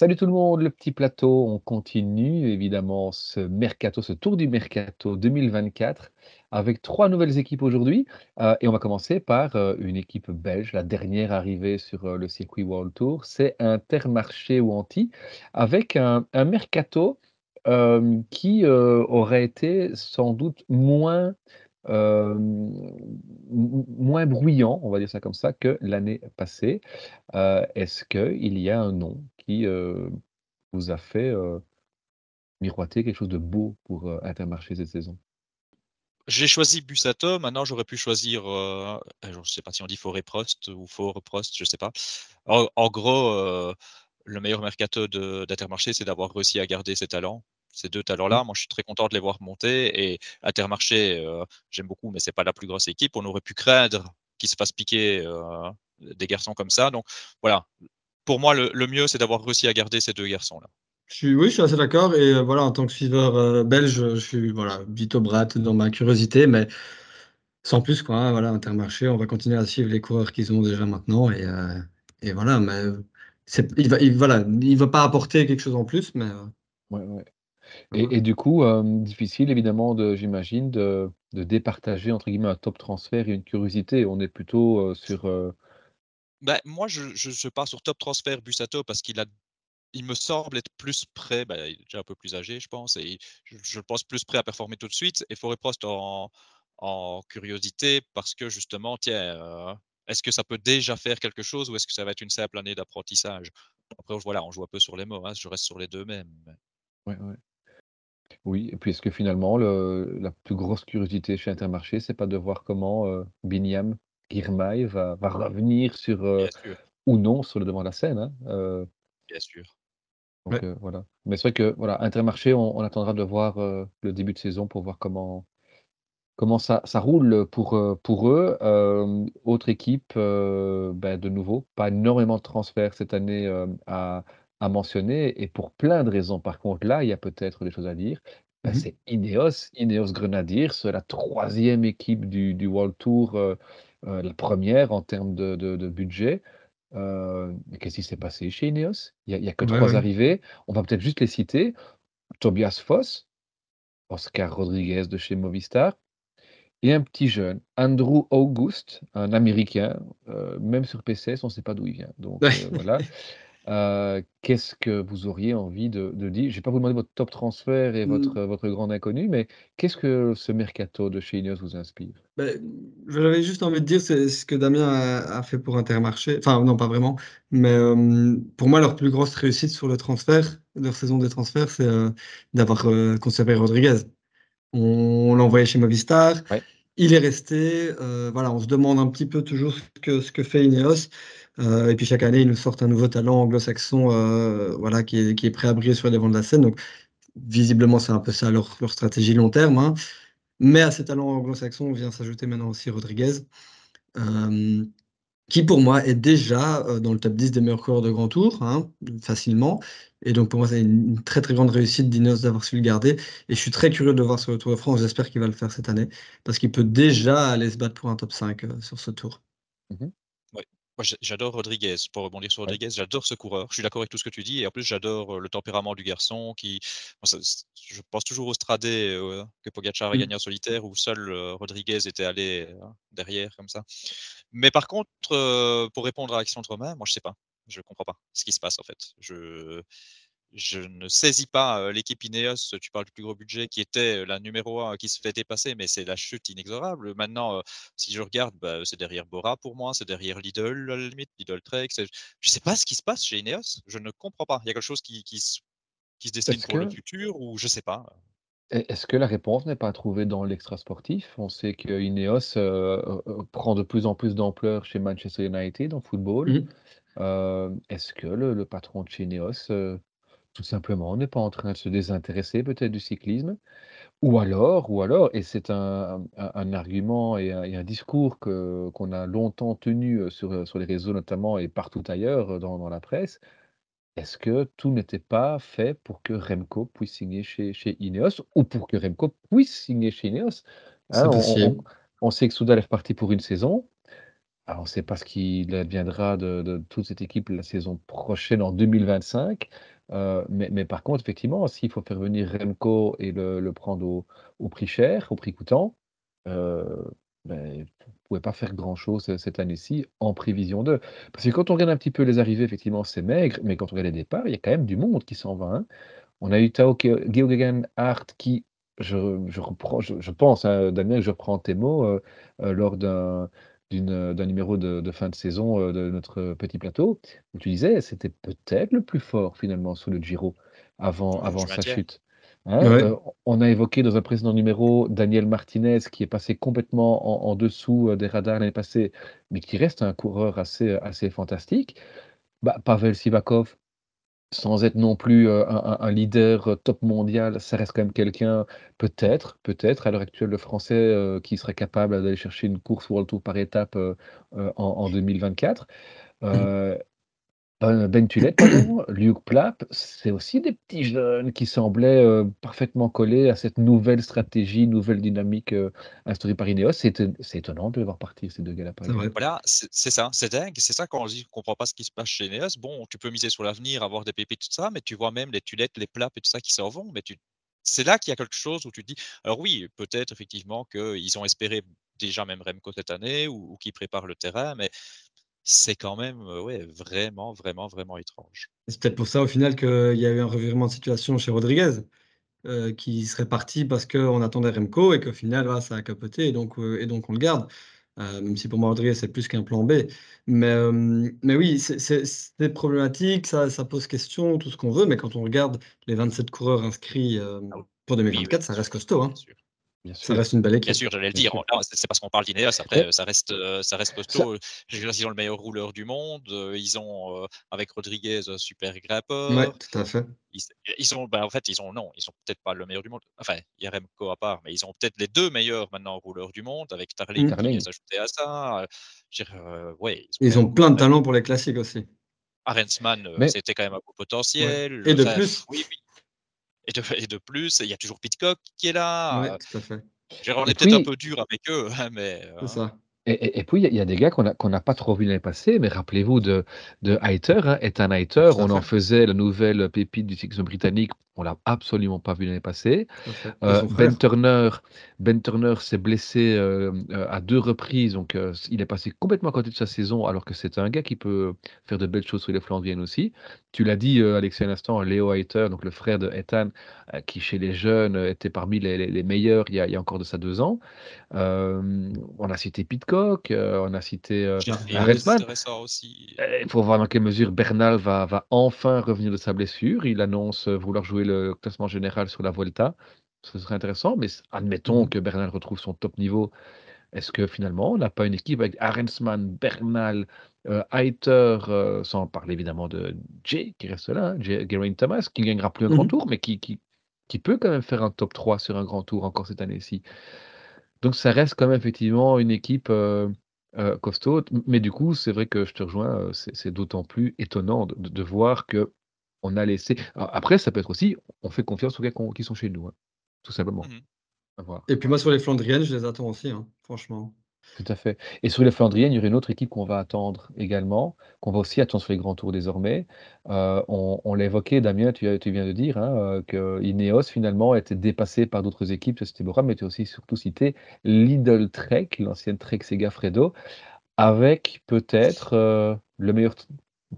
Salut tout le monde, le petit plateau. On continue évidemment ce mercato, ce tour du mercato 2024 avec trois nouvelles équipes aujourd'hui. Euh, et on va commencer par euh, une équipe belge, la dernière arrivée sur euh, le circuit World Tour. C'est Intermarché ou Anti avec un, mercato qui aurait été sans doute moins bruyant, on va dire ça comme ça, que l'année passée. Est-ce qu'il y a un nom qui euh, vous a fait miroiter quelque chose de beau pour Intermarché cette saison? J'ai choisi Busato, maintenant j'aurais pu choisir, je ne sais pas si on dit Forêt Prost ou Fort Prost, je ne sais pas. En, gros, le meilleur mercato d'Intermarché, c'est d'avoir réussi à garder ses talents ces deux talents-là. Mmh. Moi, je suis très content de les voir monter. Et Intermarché, euh, j'aime beaucoup, mais c'est pas la plus grosse équipe. On aurait pu craindre qu'ils se fassent piquer euh, des garçons comme ça. Donc voilà. Pour moi, le, mieux, c'est d'avoir réussi à garder ces deux garçons-là. Je suis, oui, je suis assez d'accord. Et euh, voilà, en tant que suiveur belge, je suis voilà, Vito Brat dans ma curiosité, mais sans plus, quoi. Hein, voilà, Intermarché, on va continuer à suivre les coureurs qu'ils ont déjà maintenant. Et, et voilà, mais il va, il, voilà, il va pas apporter quelque chose en plus, mais. Ouais, ouais. Et du coup, difficile évidemment de j'imagine de de départager entre guillemets un top transfert et une curiosité. On est plutôt, sur, bah, moi, je je je pars sur top transfert Busato parce qu'il a il me semble être plus prêt, bah, il est déjà un peu plus âgé, je pense et je pense plus prêt à performer tout de suite et Forêt Prost en en curiosité parce que justement, tiens, est-ce que ça peut déjà faire quelque chose ou est-ce que ça va être une simple année d'apprentissage? Après, voilà, on joue un peu sur les mots, hein, je reste sur les deux mêmes, Ouais, ouais. Oui, et puis est-ce que finalement le la plus grosse curiosité chez Intermarché, c'est pas de voir comment, Binyam Girmay va va revenir sur, euh, ou non sur le devant de la scène, hein, euh. Bien sûr. donc voilà. Mais c'est vrai que voilà, Intermarché, on on attendra de voir, le début de saison pour voir comment comment ça ça roule, pour, pour eux. autre équipe, bah, de nouveau, pas énormément de transferts cette année, à à mentionner et pour plein de raisons. Par contre, là, il y a peut-être des choses à dire. Bah, Mmh c'est Ineos, Ineos Grenadiers, c'est la troisième équipe du du World Tour, heu, la première en termes de de de budget. Heu, qu'est-ce qui s'est passé chez Ineos? Il y a que Ouais, trois ouais. arrivées. On va peut-être juste les citer. Tobias Foss, Oscar Rodriguez de chez Movistar et un petit jeune, Andrew August, un Américain, heu, même sur PCS, on ne sait pas d'où il vient. Donc heu, voilà. Heu, qu'est-ce que vous auriez envie de de dire? Je vais pas vous demander votre top transfert et Mmh. votre, votre grand inconnu, mais qu'est-ce que ce mercato de chez Ineos vous inspire? Beh, j'avais juste envie de dire, c'est ce que Damien a a fait pour Intermarché, enfin non, pas vraiment, mais pour moi, leur plus grosse réussite sur le transfert, leur saison des transferts, c'est, heu, d'avoir, conservé Rodriguez. On l'a envoyé chez Movistar, Ouais. il est resté, voilà, on se demande un petit peu toujours ce que ce que fait Ineos, et puis chaque année, ils nous sortent un nouveau talent anglo-saxon, heu, voilà, qui est qui prêt à briller sur les devants de la scène, donc visiblement, c'est un peu ça leur leur stratégie long terme, hein. Mais à ces talents anglo-saxons vient s'ajouter maintenant aussi Rodriguez, hem, qui pour moi est déjà, dans le top 10 des meilleurs coureurs de grand tour, hein, facilement et donc pour moi, c'est une très, très grande réussite d'Ineos d'avoir su le garder et je suis très curieux de voir sur le Tour de France. J'espère qu'il va le faire cette année parce qu'il peut déjà aller se battre pour un top 5, heu, sur ce tour. Mmh j'adore Rodriguez. Pour rebondir sur Ouais. Rodriguez, j'adore ce coureur. Je suis d'accord avec tout ce que tu dis et en plus, j'adore, le tempérament du garçon qui je pense toujours au Stradé, heu, que Pogacar a Mmh. gagné en solitaire où seul, Rodriguez était allé, derrière comme ça. Mais par contre, pour répondre à la question de Romain, moi, je sais pas. Je comprends pas ce qui se passe, en fait. Je je ne saisis pas, l'équipe Ineos, tu parles du plus gros budget qui était, la numéro 1 qui se fait dépasser, mais c'est la chute inexorable. Maintenant, si je regarde, bah, c'est derrière Bora pour moi, c'est derrière Lidl à la limite, Lidl Trek, je sais pas ce qui se passe chez Ineos, je ne comprends pas. Il y a quelque chose qui qui se qui se destine Est-ce pour le futur ou je sais pas, est est-ce que la réponse n'est pas à trouver dans l'extra sportif? On sait que Ineos, prend de plus en plus d'ampleur chez Manchester United en football. Mmh. Est-ce que le le patron de chez Ineos, tout simplement n'est pas en train de se désintéresser peut-être du cyclisme? Ou alors ou alors et c'est un un un argument et un et un discours que qu'on a longtemps tenu, heu, sur, heu, sur les réseaux notamment et partout ailleurs, heu, dans dans la presse. Est-ce que tout n'était pas fait pour que Remco puisse signer chez chez Ineos ou pour que Remco puisse signer chez Ineos? Hein, on on on sait que Soudal est reparti pour une saison. Alors, on ne sait pas ce qu'il adviendra de de toute cette équipe la saison prochaine en 2025, heu, mais par contre, effectivement, s'il faut faire venir Remco et le prendre au prix cher, au prix coûtant, heu, beh, vous pouvez pas faire grand-chose, cette année-ci en prévision d'eux. Parce que quand on regarde un petit peu les arrivées, effectivement, c'est maigre, mais quand on regarde les départs, il y a quand même du monde qui s'en va, hein. On a eu Tao Ge Geoghegan Hart qui, je pense, hein, Damien, je reprends tes mots, heu heu, lors d'un d'un numéro de de fin de saison, heu, de notre petit plateau, où tu disais: «C'était peut-être le plus fort finalement sur le Giro avant Ouais, avant sa maintiens. chute». Hein? Ouais. Heu, on a évoqué dans un précédent numéro Daniel Martinez qui est passé complètement en en dessous, des radars l'année passée, mais qui reste un coureur assez, assez fantastique. Bah, Pavel Sivakov sans être non plus, heu, un un un leader, heu, top mondial, ça reste quand même quelqu'un, peut-être peut-être à l'heure actuelle, le Français, heu, qui serait capable d'aller chercher une course World Tour par étape, en en 2024. Mmh. Ben Ben Tullet, Luke Plapp, c'est aussi des petits jeunes qui semblaient, heu, parfaitement collés à cette nouvelle stratégie, nouvelle dynamique, heu, instaurée par Ineos. C'est éton c'est étonnant de les voir partir ces 2 gars-là, par C'est vrai. exemple. Voilà, c'est c'est ça, c'est dingue, c'est ça quand on dit: «On comprend pas ce qui se passe chez Ineos». Bon, tu peux miser sur l'avenir, avoir des pépites, tout ça, mais tu vois même les Tullet, les Plapp et tout ça qui s'en vont, mais tu c'est là qu'il y a quelque chose où tu te dis alors oui, peut-être effectivement qu'ils ont espéré déjà même Remco cette année ou ou qu'ils préparent le terrain, mais c'est quand même, heu, ouais, vraiment, vraiment, vraiment étrange. C'est peut-être pour ça, au final, qu'il y a eu un revirement de situation chez Rodriguez, heu, qui serait parti parce qu'on attendait Remco et qu'au final, voilà, ça a capoté et donc et donc on le garde. Même si pour moi Rodriguez, c'est plus qu'un plan B. Mais oui, c'est problématique, ça ça pose question, tout ce qu'on veut, mais quand on regarde les 27 coureurs inscrits, Ah oui. pour Oui, oui, 2024, bien ça reste costaud, bien hein. sûr. Bien Ça reste une belle Bien équipe. sûr, j'allais le bien dire, c'est parce qu'on parle d'Ineos, après, Mais heu, ça reste, ça reste ça costaud, dire, ils ont le meilleur rouleur du monde, heu, ils ont, avec Rodriguez, un super grimpeur, Ouais, tout à fait. ils ils ont, bah, en fait, ils ont non, ils ont peut-être pas le meilleur du monde, enfin, il y a Remco à part, mais ils ont peut-être les 2 meilleurs maintenant rouleurs du monde avec Tarling qui Mmh. Carling, s'ajouter à ça, je dire, ouais, ils ont Ils plein de quand même talent pour les classiques aussi. Arensman, mais c'était quand même un Ouais. potentiel, et de enfin, plus oui, oui et de et de plus, il y a toujours Pidcock qui est là, ouais, tout à fait, est peut-être un puis peu dur avec eux, hein, mais, c'est ça. Et et et puis il y a il y a des gars qu'on n'a pas trop vus l'année passée, mais rappelez-vous de de Hayter, hein, Ethan Hayter, Tout à on en faisait la nouvelle pépite du cyclisme britannique, on l'a absolument pas vu l'année passée. son Ben. Turner Ben Turner s'est blessé, hem, heu, à 2 reprises, donc il est passé complètement à côté de sa saison, alors que c'est un gars qui peut faire de belles choses sur les Flandriennes aussi. Tu l'as dit, Alexis, à l'instant, Leo Hayter, donc le frère de Ethan, qui chez les jeunes, était parmi les les les meilleurs il y a il y a encore de ça 2 ans. On a cité Pidcock, heu, on a cité, aussi. Heu, il faut voir dans quelle mesure Bernal va va enfin revenir de sa blessure. Il annonce, vouloir jouer le classement général sur la Vuelta. Ce serait intéressant, mais admettons mh. que Bernal retrouve son top niveau. Est-ce que finalement on n'a pas une équipe avec Arensman, Bernal, heu, Hayter, heu, sans parler évidemment de Jay qui reste là, hein, Jay Geraint Thomas, qui ne gagnera plus un grand Mmh tour, mais qui qui qui peut quand même faire un top 3 sur un grand tour encore cette année-ci. Donc ça reste quand même effectivement une équipe, heu heu, costaud. Mais du coup, c'est vrai que je te rejoins, heu, c'est d'autant plus étonnant de voir qu'on a laissé après ça peut être aussi, on fait confiance aux gars qui sont chez nous, hein, tout simplement, Mmh et puis moi sur les Flandriennes, je les attends aussi, hein, franchement. Tout à fait et sur les Flandriennes, il y aurait une autre équipe qu'on va attendre également, qu'on va aussi attendre sur les grands tours désormais. Heu, on on l'a évoqué Damien, tu viens de dire, hein, heu, que Ineos finalement était dépassé par d'autres équipes, c'était Bora, mais tu as aussi surtout cité Lidl Trek, l'ancienne Trek Segafredo, avec peut-être, heu, le meilleur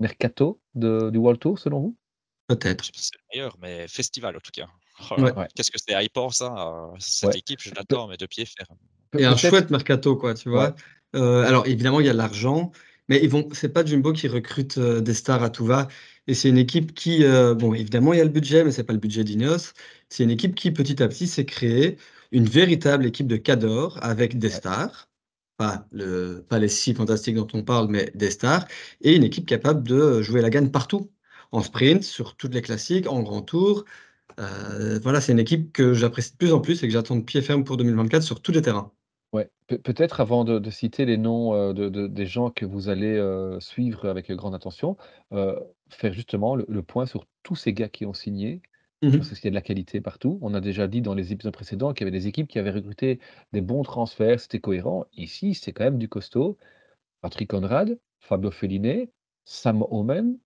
mercato de du World Tour selon vous? Je Peut-être. sais pas si c'est le meilleur, mais festival en tout cas. Oh Ouais qu'est-ce que c'est hypant ça, heu, cette ouais. équipe, je l'attends mais de pied ferme. peut et un chouette mercato quoi, tu ouais, vois? Heu, alors évidemment, il y a l'argent, mais ils vont c'est pas Jumbo qui recrute, heu, des stars à tout va et c'est une équipe qui, bon évidemment, il y a le budget, mais c'est pas le budget d'Ineos. C'est une équipe qui, petit à petit, s'est créée une véritable équipe de cadors avec des stars, pas le pas les 6 fantastiques dont on parle, mais des stars et une équipe capable de, jouer la gagne partout. En sprint, sur toutes les classiques, en grand tour. Heu, voilà, c'est une équipe que j'apprécie de plus en plus et que j'attends de pied ferme pour 2024 sur tous les terrains. Ouais, peut peut-être avant de de citer les noms, de de des gens que vous allez, heu, suivre avec grande attention, faire justement le le point sur tous ces gars qui ont signé, Mmh parce qu'il y a de la qualité partout. On a déjà dit dans les épisodes précédents qu'il y avait des équipes qui avaient recruté des bons transferts, c'était cohérent. Ici, c'est quand même du costaud. Patrick Conrad, Fabio Felline, Sam Omen,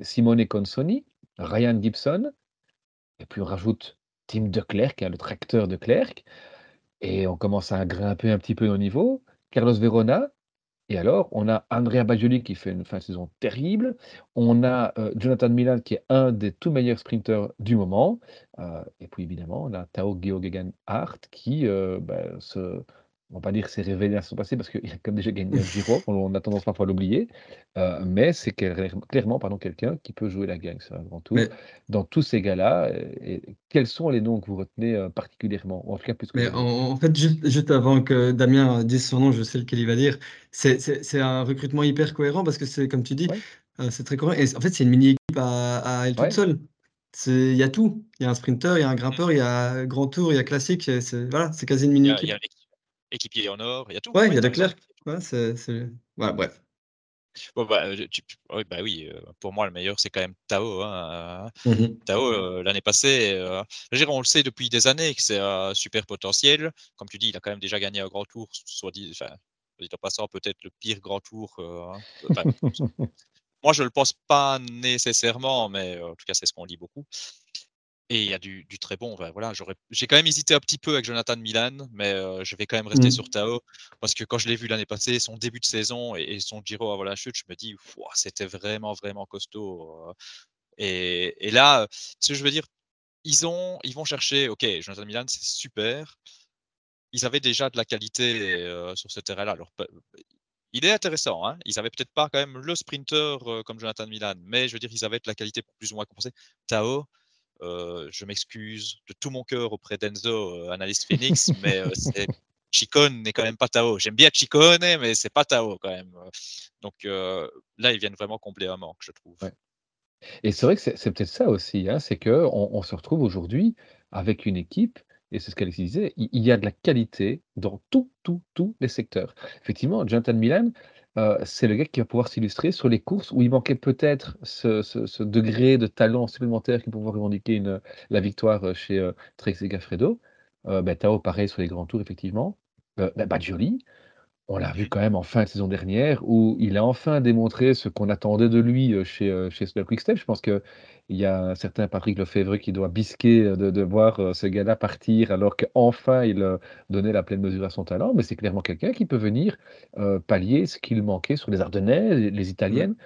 Simone Consoni, Ryan Gibson, et puis on rajoute Tim De Klerk, hein, le tracteur de Klerk, et on commence à grimper un petit peu au niveau. Carlos Verona, et alors, on a Andrea Bajoli qui fait une fin de saison terrible. On a euh, Jonathan Milan qui est un des tout meilleurs sprinteurs du moment. Euh, et puis évidemment, on a Tao Geoghegan Hart qui euh, bah, se, on va pas dire que c'est révélé à son passé parce qu'il a comme déjà gagné un Giro, on a tendance parfois à l'oublier, euh, mais c'est clairement pardon, quelqu'un qui peut jouer la gang avant tout. Dans tous ces gars-là, euh, quels sont les noms que vous retenez euh, particulièrement en tout cas, plus mais en, fait, juste, avant que Damien dise son nom, je sais lequel il va dire, c'est un recrutement hyper cohérent parce que c'est comme tu dis, c'est très cohérent. Et en fait, c'est une mini-équipe à, elle toute seule. Il y a tout. Il y a un sprinter, il y a un grimpeur, il y a grand tour, il y a classique. C'est voilà, quasi une mini-équipe équipier en or, il y a tout. Ouais, il y a Leclerc. Ouais, c'est, ouais, bref. Bon, bah, bah oui, euh, pour moi, le meilleur, c'est quand même Tao. Hein. Mmh Tao, euh, l'année passée, euh, on le sait depuis des années que c'est un super potentiel. Comme tu dis, il a quand même déjà gagné un grand tour, soit dit, enfin, en passant, peut-être le pire grand tour. moi, je ne le pense pas nécessairement, mais en tout cas, c'est ce qu'on dit beaucoup. Et il y a du, très bon. voilà, j'ai quand même hésité un petit peu avec Jonathan Milan, mais je vais quand même rester mmh. sur Tao parce que quand je l'ai vu l'année passée, son début de saison et, son Giro avant la chute, je me dis, c'était vraiment, vraiment costaud. Et, là, ce que je veux dire, ils, ont, ils vont chercher, ok, Jonathan Milan, c'est super. Ils avaient déjà de la qualité sur ce terrain-là. Alors, il est intéressant. Hein ils avaient peut-être pas quand même le sprinter comme Jonathan Milan, mais je veux dire, ils avaient de la qualité pour plus ou moins compenser. Tao, je m'excuse de tout mon cœur auprès d'Enzo, euh, analyste Phoenix, mais euh, Chicone n'est quand même pas Tao. J'aime bien Chicone, mais c'est pas Tao quand même. Donc là, ils viennent vraiment combler un manque, je trouve. Et c'est vrai que c'est peut-être ça aussi, hein, c'est qu'on on se retrouve aujourd'hui avec une équipe, et c'est ce qu'Alexis disait, il, y a de la qualité dans tout, tout, tous les secteurs. Effectivement, Jonathan Milan, euh, c'est le gars qui va pouvoir s'illustrer sur les courses où il manquait peut-être ce, degré de talent supplémentaire qui pouvait revendiquer une, la victoire euh, chez euh, Trek Gaffredo. Euh, ben, Tao, pareil sur les grands tours, effectivement. Euh, ben, on l'a vu quand même en fin de saison dernière, où il a enfin démontré ce qu'on attendait de lui chez, chez Quickstep. Je pense qu'il y a un certain Patrick Lefebvre qui doit bisquer de, voir ce gars-là partir, alors qu'enfin il donnait la pleine mesure à son talent. Mais c'est clairement quelqu'un qui peut venir pallier ce qu'il manquait sur les Ardennais, les, Italiennes.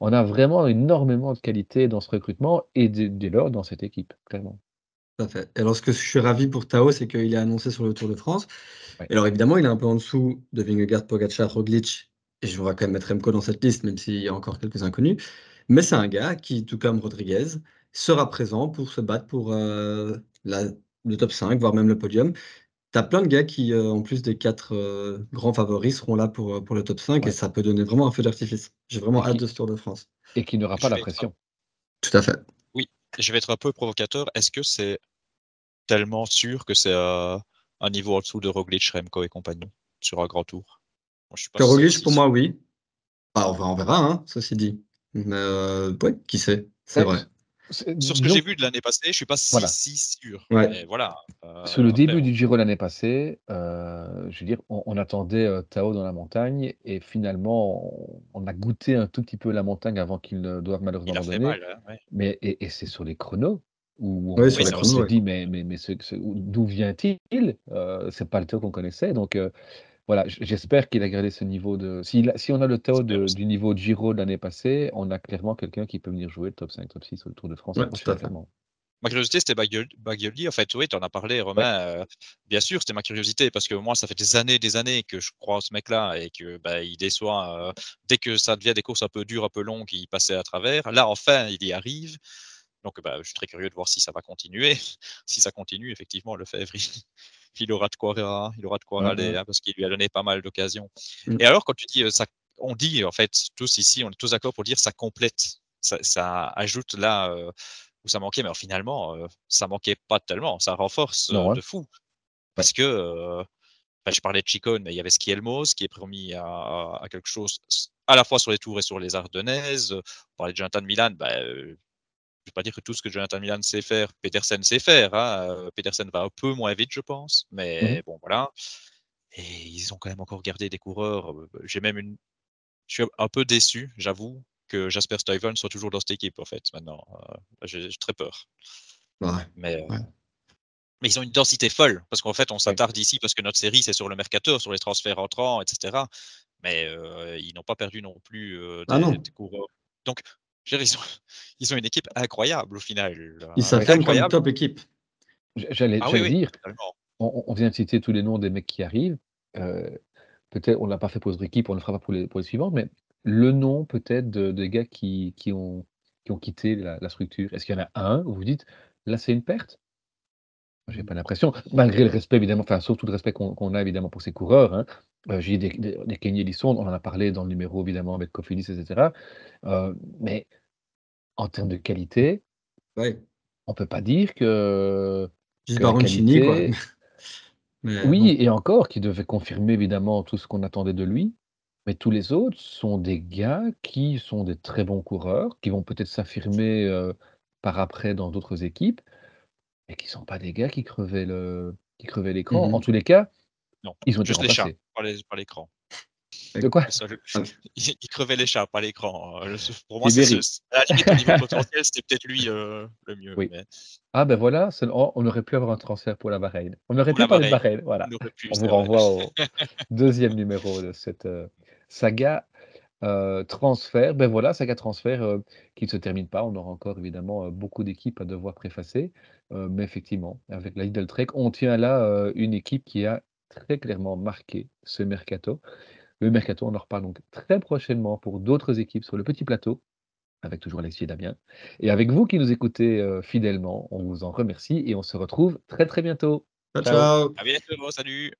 On a vraiment énormément de qualité dans ce recrutement et dès lors dans cette équipe, clairement. Tout à fait. alors, ce que je suis ravi pour Tao, c'est qu'il est annoncé sur le Tour de France. alors, évidemment, il est un peu en dessous de Vingegaard, Pogacar, Roglic. Et je voudrais quand même mettre Remco dans cette liste, même s'il y a encore quelques inconnus. Mais c'est un gars qui, tout comme Rodriguez, sera présent pour se battre pour euh, le top 5, voire même le podium. Tu as plein de gars qui, euh, en plus des quatre euh, grands favoris, seront là pour, pour le top 5 et ça peut donner vraiment un feu d'artifice. J'ai vraiment hâte de ce Tour de France. Et qui n'aura pas la pression. Tout à fait je vais être un peu provocateur. Est-ce que c'est tellement sûr que c'est un niveau en dessous de Roglic, Remco et compagnie sur un grand tour? Roglic, pour moi, oui. Bah, on, verra, hein, ceci dit. Mais euh, qui sait? C'est vrai. Sur ce que j'ai vu de l'année passée, je suis pas si, sûr. voilà. Euh, sur le début du Giro l'année passée, euh, je veux dire, on, attendait euh, Tao dans la montagne et finalement, on, a goûté un tout petit peu la montagne avant qu'il ne doive malheureusement abandonner. Hein, mais et, c'est sur les chronos où on, s'est dit mais mais mais d'où vient-il? C'est pas le Tao qu'on connaissait, donc voilà, j'espère qu'il a gardé ce niveau de. Si, si on a le Tao du niveau de Giro de l'année passée, on a clairement quelqu'un qui peut venir jouer le top 5, top 6 au Tour de France. Ma curiosité, c'était Baglioli. En fait, oui, tu en as parlé, Romain. Euh, bien sûr, c'était ma curiosité parce que moi, ça fait des années, des années que je crois ce mec-là et que bah, il déçoit. Euh, dès que ça devient des courses un peu dures, un peu longues, il passait à travers. Là, enfin, il y arrive. Donc, bah, je suis très curieux de voir si ça va continuer. si ça continue, effectivement, le février il aura de quoi, il aura de quoi aller hein, parce qu'il lui a donné pas mal d'occasions. Mm. Et alors, quand tu dis euh, ça, on dit en fait tous ici, on est tous d'accord pour dire ça complète, ça, ajoute là euh, où ça manquait, mais finalement, euh, ça manquait pas tellement, ça renforce de fou. Parce que je parlais de Chicone, mais il y avait Skielmos qui est promis à, quelque chose à la fois sur les tours et sur les Ardennaises. On parlait de Jonathan Milan, bah, je ne vais pas dire que tout ce que Jonathan Milan sait faire, Petersen sait faire. Hein. Euh, Petersen va un peu moins vite, je pense. Mais mmh bon, voilà. Et ils ont quand même encore gardé des coureurs. Euh, j'ai même une je suis un peu déçu, j'avoue, que Jasper Stuyven soit toujours dans cette équipe, en fait, maintenant. Euh, j'ai très peur. Ouais. Mais, euh, Ouais. mais ils ont une densité folle, parce qu'en fait, on Ouais. s'attarde ici parce que notre série, c'est sur le mercato, sur les transferts entrants, etc. Mais euh, ils n'ont pas perdu non plus Ah des, non. des coureurs. Donc, dire, ils, ont, ils ont une équipe incroyable au final. Ils s'affirment comme une top équipe. J'allais Ah oui, j'allais oui, dire, on, on vient de citer tous les noms des mecs qui arrivent. euh, peut-être, on ne l'a pas fait pour notre équipe, on ne le fera pas pour les, pour les suivantes, mais le nom peut-être de, des gars qui, qui, ont, qui ont quitté la, la structure. Est-ce qu'il y en a un où vous dites, là c'est une perte? J'ai pas l'impression, malgré le respect évidemment, enfin surtout le respect qu'on qu'on a évidemment pour ces coureurs. Hein. Euh, J'ai des, des, des Kenny Ellison, on en a parlé dans le numéro évidemment avec Cofidis, etc. Euh, mais en termes de qualité, Ouais. on peut pas dire que, Juste que Baroncini, quoi. Mais Oui, bon. et encore, qui devait confirmer évidemment tout ce qu'on attendait de lui. Mais tous les autres sont des gars qui sont des très bons coureurs, qui vont peut-être s'affirmer euh, par après dans d'autres équipes, mais qui ne sont pas des gars qui crevaient le, qui crevaient l'écran. En tous les cas, Non, ils ont été juste les chats, remplacés. Pas l'écran. De quoi? C'est ça, le- Ah, il, il crevait les chats, pas l'écran. Le- Pour moi, c'est à la limite, au niveau potentiel, c'était peut-être lui euh, le mieux. Oui. mais Ah ben voilà, oh, on aurait pu avoir un transfert pour la Bahreïn. On aurait Pour pu parler de Bahreïn, voilà. on pu, vous renvoie au deuxième numéro de cette euh, saga euh, transfert. Ben voilà, saga transfert qui ne se termine pas. On aura encore évidemment beaucoup d'équipes à devoir préfacer. Mais effectivement, avec la Lidl Trek, on tient là une équipe qui a très clairement marqué ce mercato. Le mercato, on en reparle donc très prochainement pour d'autres équipes sur le petit plateau, avec toujours Alexis et Damien. Et avec vous qui nous écoutez euh, fidèlement, on vous en remercie et on se retrouve très très bientôt. Ciao, Ciao. ciao. À bientôt, salut.